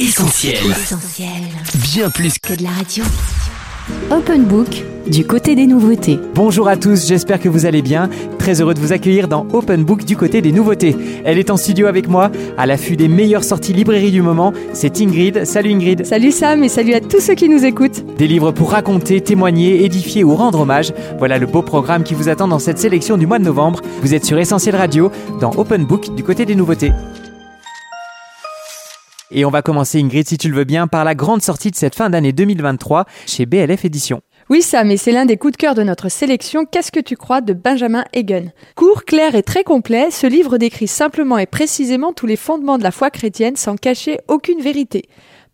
Essentiel. Bien plus que de la radio. Open Book, du côté des nouveautés. Bonjour à tous, j'espère que vous allez bien. Très heureux de vous accueillir dans Open Book du côté des nouveautés. Elle est en studio avec moi, à l'affût des meilleures sorties librairies du moment. C'est Ingrid. Salut Ingrid. Salut Sam et salut à tous ceux qui nous écoutent. Des livres pour raconter, témoigner, édifier ou rendre hommage. Voilà le beau programme qui vous attend dans cette sélection du mois de novembre. Vous êtes sur Essentiel Radio, dans Open Book du côté des nouveautés. Et on va commencer, Ingrid, si tu le veux bien, par la grande sortie de cette fin d'année 2023 chez BLF Éditions. Oui, Sam, et c'est l'un des coups de cœur de notre sélection Qu'est-ce que tu crois de Benjamin Egan. Court, clair et très complet, ce livre décrit simplement et précisément tous les fondements de la foi chrétienne sans cacher aucune vérité.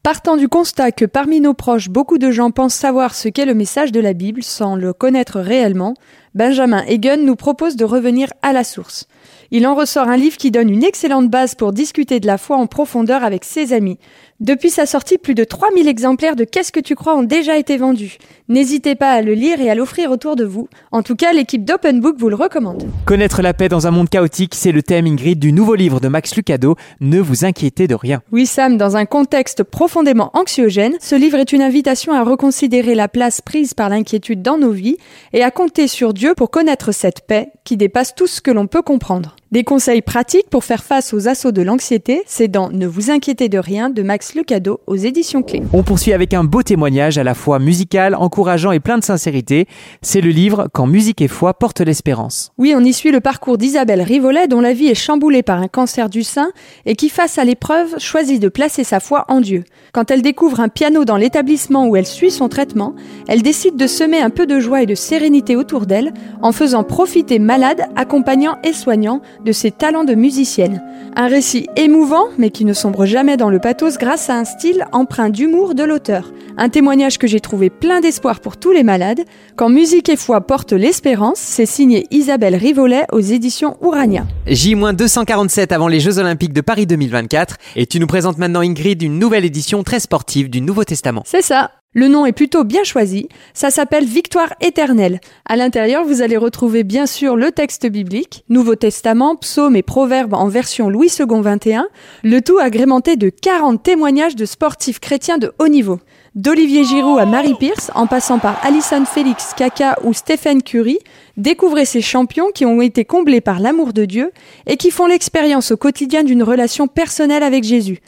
Partant du constat que parmi nos proches, beaucoup de gens pensent savoir ce qu'est le message de la Bible sans le connaître réellement, Benjamin Egan nous propose de revenir à la source. Il en ressort un livre qui donne une excellente base pour discuter de la foi en profondeur avec ses amis. Depuis sa sortie, plus de 3000 exemplaires de Qu'est-ce que tu crois ont déjà été vendus. N'hésitez pas à le lire et à l'offrir autour de vous. En tout cas, l'équipe d'Open Book vous le recommande. Connaître la paix dans un monde chaotique, c'est le thème Ingrid du nouveau livre de Max Lucado. Ne vous inquiétez de rien. Oui Sam, dans un contexte profondément anxiogène, ce livre est une invitation à reconsidérer la place prise par l'inquiétude dans nos vies et à compter sur Dieu pour connaître cette paix qui dépasse tout ce que l'on peut comprendre. Des conseils pratiques pour faire face aux assauts de l'anxiété, c'est dans Ne vous inquiétez de rien de Max Lucado aux éditions Clés. On poursuit avec un beau témoignage à la fois musical, encourageant et plein de sincérité. C'est le livre Quand musique et foi portent l'espérance. Oui, on y suit le parcours d'Isabelle Rivolet dont la vie est chamboulée par un cancer du sein et qui face à l'épreuve choisit de placer sa foi en Dieu. Quand elle découvre un piano dans l'établissement où elle suit son traitement, elle décide de semer un peu de joie et de sérénité autour d'elle en faisant profiter malades, accompagnants et soignants de ses talents de musicienne. Un récit émouvant, mais qui ne sombre jamais dans le pathos grâce à un style empreint d'humour de l'auteur. Un témoignage que j'ai trouvé plein d'espoir pour tous les malades. Quand Musique et foi portent l'espérance, c'est signé Isabelle Rivolet aux éditions Urania. J-247 avant les Jeux Olympiques de Paris 2024. Et tu nous présentes maintenant Ingrid une nouvelle édition très sportive du Nouveau Testament. C'est ça. Le nom est plutôt bien choisi, ça s'appelle Victoire éternelle. À l'intérieur, vous allez retrouver bien sûr le texte biblique, Nouveau Testament, psaumes et proverbes en version Louis II 21, le tout agrémenté de 40 témoignages de sportifs chrétiens de haut niveau. D'Olivier Giroud à Marie Pierce, en passant par Alison Félix, Kaka ou Stephen Curry, découvrez ces champions qui ont été comblés par l'amour de Dieu et qui font l'expérience au quotidien d'une relation personnelle avec Jésus.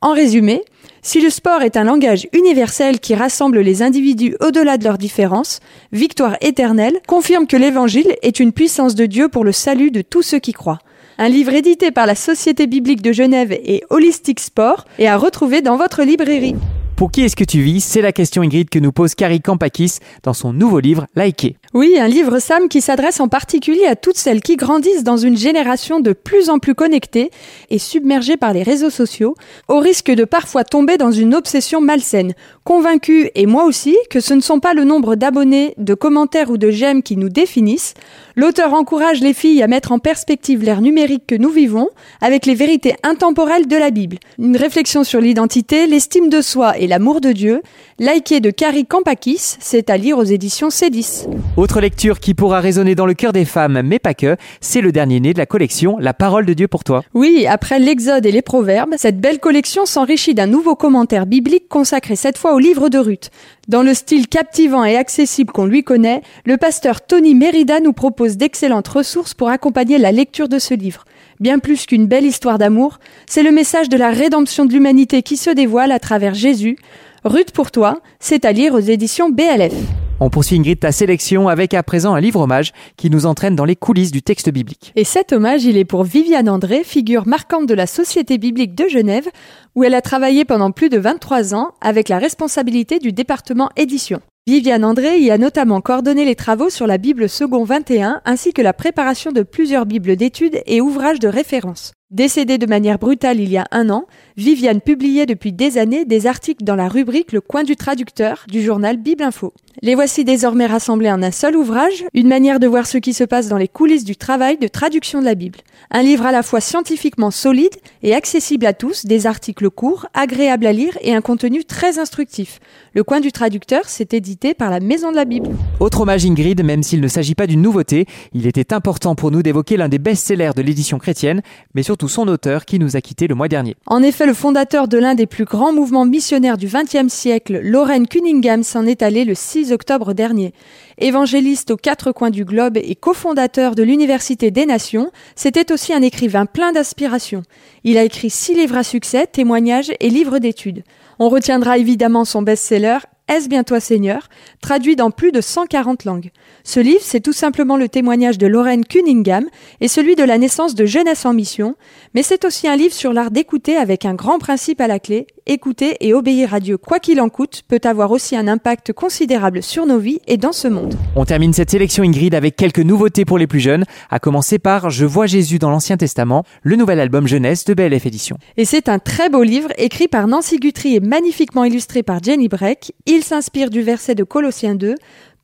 En résumé, si le sport est un langage universel qui rassemble les individus au-delà de leurs différences, Victoire éternelle confirme que l'Évangile est une puissance de Dieu pour le salut de tous ceux qui croient. Un livre édité par la Société biblique de Genève et Holistic Sport et à retrouver dans votre librairie. Pour qui est-ce que tu vis C'est la question Ingrid que nous pose Carrie Kampakis dans son nouveau livre Liker. Oui, un livre Sam qui s'adresse en particulier à toutes celles qui grandissent dans une génération de plus en plus connectée et submergée par les réseaux sociaux, au risque de parfois tomber dans une obsession malsaine. Convaincue, et moi aussi, que ce ne sont pas le nombre d'abonnés, de commentaires ou de j'aime qui nous définissent, l'auteur encourage les filles à mettre en perspective l'ère numérique que nous vivons avec les vérités intemporelles de la Bible. Une réflexion sur l'identité, l'estime de soi et l'amour de Dieu, liké de Carrie Kampakis, c'est à lire aux éditions C10. Autre lecture qui pourra résonner dans le cœur des femmes, mais pas que, c'est le dernier né de la collection La parole de Dieu pour toi. Oui, après l'Exode et les Proverbes, cette belle collection s'enrichit d'un nouveau commentaire biblique consacré cette fois au livre de Ruth. Dans le style captivant et accessible qu'on lui connaît, le pasteur Tony Merida nous propose d'excellentes ressources pour accompagner la lecture de ce livre. Bien plus qu'une belle histoire d'amour, c'est le message de la rédemption de l'humanité qui se dévoile à travers Jésus. Ruth pour toi, c'est à lire aux éditions BLF. On poursuit Ingrid ta sélection avec à présent un livre hommage qui nous entraîne dans les coulisses du texte biblique. Et cet hommage, il est pour Viviane André, figure marquante de la Société biblique de Genève, où elle a travaillé pendant plus de 23 ans avec la responsabilité du département édition. Viviane André y a notamment coordonné les travaux sur la Bible second 21 ainsi que la préparation de plusieurs Bibles d'études et ouvrages de référence. Décédée de manière brutale il y a un an, Viviane publiait depuis des années des articles dans la rubrique Le coin du traducteur du journal Bible Info. Les voici désormais rassemblés en un seul ouvrage, une manière de voir ce qui se passe dans les coulisses du travail de traduction de la Bible. Un livre à la fois scientifiquement solide et accessible à tous, des articles courts, agréables à lire et un contenu très instructif. Le coin du traducteur, c'est édité par la Maison de la Bible. Autre hommage Ingrid, même s'il ne s'agit pas d'une nouveauté, il était important pour nous d'évoquer l'un des best-sellers de l'édition chrétienne, mais surtout son auteur qui nous a quittés le mois dernier. En effet, le fondateur de l'un des plus grands mouvements missionnaires du XXe siècle, Lorraine Cunningham, s'en est allé le 6 octobre dernier. Évangéliste aux quatre coins du globe et cofondateur de l'Université des Nations, c'était aussi un écrivain plein d'aspiration. Il a écrit six livres à succès, témoignages et livres d'études. On retiendra évidemment son best-seller est-ce bien toi Seigneur, traduit dans plus de 140 langues. Ce livre, c'est tout simplement le témoignage de Lorraine Cunningham et celui de la naissance de Jeunesse en Mission, mais c'est aussi un livre sur l'art d'écouter avec un grand principe à la clé, écouter et obéir à Dieu quoi qu'il en coûte peut avoir aussi un impact considérable sur nos vies et dans ce monde. On termine cette sélection Ingrid avec quelques nouveautés pour les plus jeunes, à commencer par Je vois Jésus dans l'Ancien Testament, le nouvel album jeunesse de BLF Édition. Et c'est un très beau livre écrit par Nancy Guthrie et magnifiquement illustré par Jenny Breck. Il s'inspire du verset de Colossiens 2.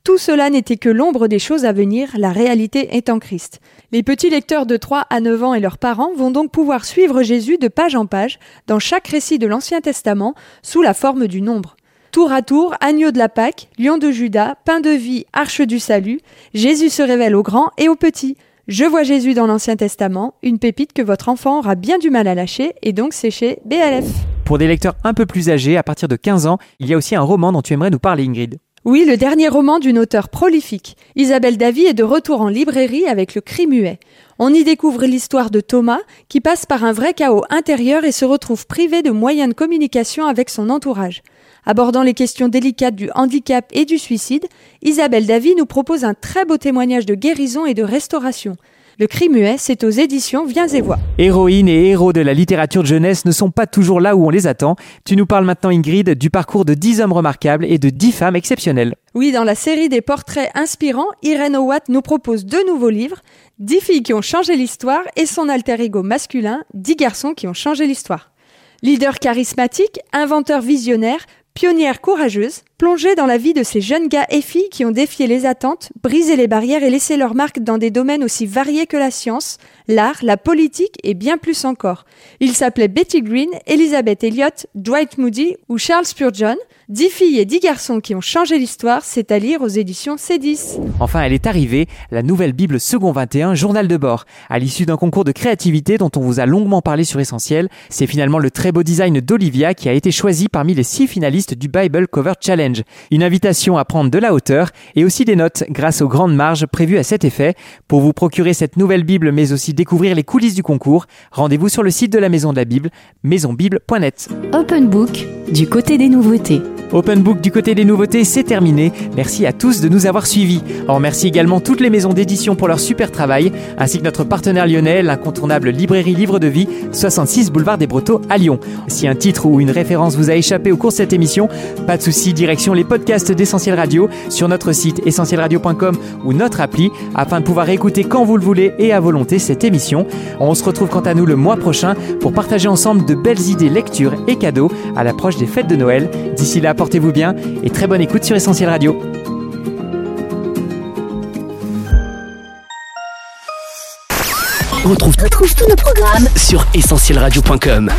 Tout cela n'était que l'ombre des choses à venir, la réalité est en Christ. Les petits lecteurs de 3 à 9 ans et leurs parents vont donc pouvoir suivre Jésus de page en page dans chaque récit de l'Ancien Testament sous la forme du nombre. Tour à tour, agneau de la Pâque, lion de Judas, pain de vie, arche du salut, Jésus se révèle aux grands et aux petits. Je vois Jésus dans l'Ancien Testament, une pépite que votre enfant aura bien du mal à lâcher et donc sécher BLF. Pour des lecteurs un peu plus âgés, à partir de 15 ans, il y a aussi un roman dont tu aimerais nous parler, Ingrid. Oui, le dernier roman d'une auteure prolifique. Isabelle Davy est de retour en librairie avec Le Cri muet. On y découvre l'histoire de Thomas qui passe par un vrai chaos intérieur et se retrouve privé de moyens de communication avec son entourage. Abordant les questions délicates du handicap et du suicide, Isabelle Davy nous propose un très beau témoignage de guérison et de restauration. Le cri muet, c'est aux éditions Viens et Vois. Héroïnes et héros de la littérature de jeunesse ne sont pas toujours là où on les attend. Tu nous parles maintenant, Ingrid, du parcours de 10 hommes remarquables et de 10 femmes exceptionnelles. Oui, dans la série des portraits inspirants, Irène Owat nous propose deux nouveaux livres 10 filles qui ont changé l'histoire et son alter ego masculin, 10 garçons qui ont changé l'histoire. Leader charismatique, inventeur visionnaire, pionnière courageuse, Plongée dans la vie de ces jeunes gars et filles qui ont défié les attentes, brisé les barrières et laissé leur marque dans des domaines aussi variés que la science, l'art, la politique et bien plus encore. Ils s'appelaient Betty Green, Elizabeth Elliot, Dwight Moody ou Charles Spurgeon. Dix filles et dix garçons qui ont changé l'histoire, c'est à lire aux éditions C10. Enfin, elle est arrivée, la nouvelle Bible Second 21, journal de bord. À l'issue d'un concours de créativité dont on vous a longuement parlé sur Essentiel, c'est finalement le très beau design d'Olivia qui a été choisi parmi les six finalistes du Bible Cover Une invitation à prendre de la hauteur et aussi des notes grâce aux grandes marges prévues à cet effet. Pour vous procurer cette nouvelle Bible mais aussi découvrir les coulisses du concours, rendez-vous sur le site de la Maison de la Bible, maisonbible.net. Open Book, du côté des nouveautés. Open Book du côté des nouveautés, c'est terminé. Merci à tous de nous avoir suivis. On remercie également toutes les maisons d'édition pour leur super travail, ainsi que notre partenaire lyonnais, l'incontournable librairie Livre de Vie, 66 boulevard des Brotteaux à Lyon. Si un titre ou une référence vous a échappé au cours de cette émission, pas de souci, direction les podcasts d'Essentiel Radio sur notre site essentielradio.com ou notre appli, afin de pouvoir écouter quand vous le voulez et à volonté cette émission. On se retrouve quant à nous le mois prochain pour partager ensemble de belles idées lectures et cadeaux à l'approche des fêtes de Noël. D'ici là, portez-vous bien et très bonne écoute sur Essentiel Radio. On retrouve, tous nos programmes sur essentielradio.com.